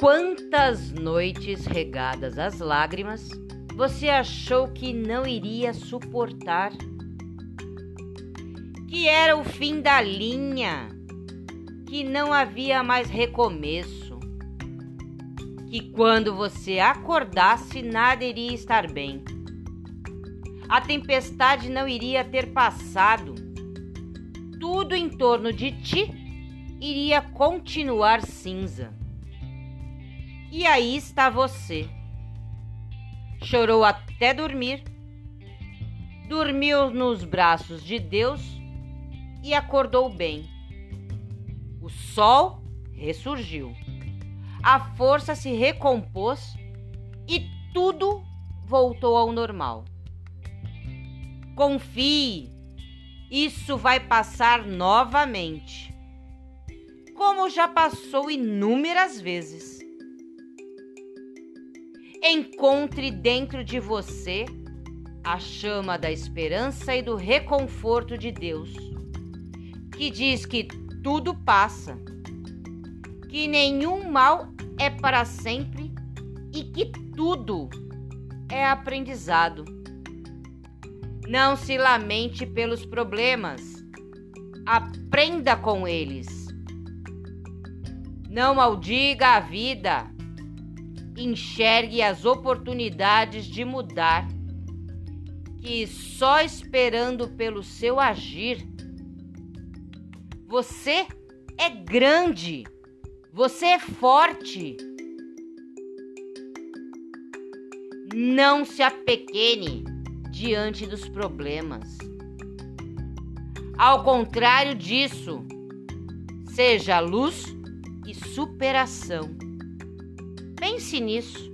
Quantas noites regadas às lágrimas você achou que não iria suportar? Que era o fim da linha, que não havia mais recomeço, que quando você acordasse nada iria estar bem. A tempestade não iria ter passado. Tudo em torno de ti iria continuar cinza. E aí está você. Chorou até dormir, dormiu nos braços de Deus e acordou bem. O sol ressurgiu, a força se recompôs e tudo voltou ao normal. Confie, isso vai passar novamente, como já passou inúmeras vezes. Encontre dentro de você a chama da esperança e do reconforto de Deus, que diz que tudo passa, que nenhum mal é para sempre e que tudo é aprendizado. Não se lamente pelos problemas, aprenda com eles. Não maldiga a vida enxergue as oportunidades de mudar, que só esperando pelo seu agir. Você é grande, você é forte. Não se apequene diante dos problemas. Ao contrário disso, seja luz e superação. Pense nisso.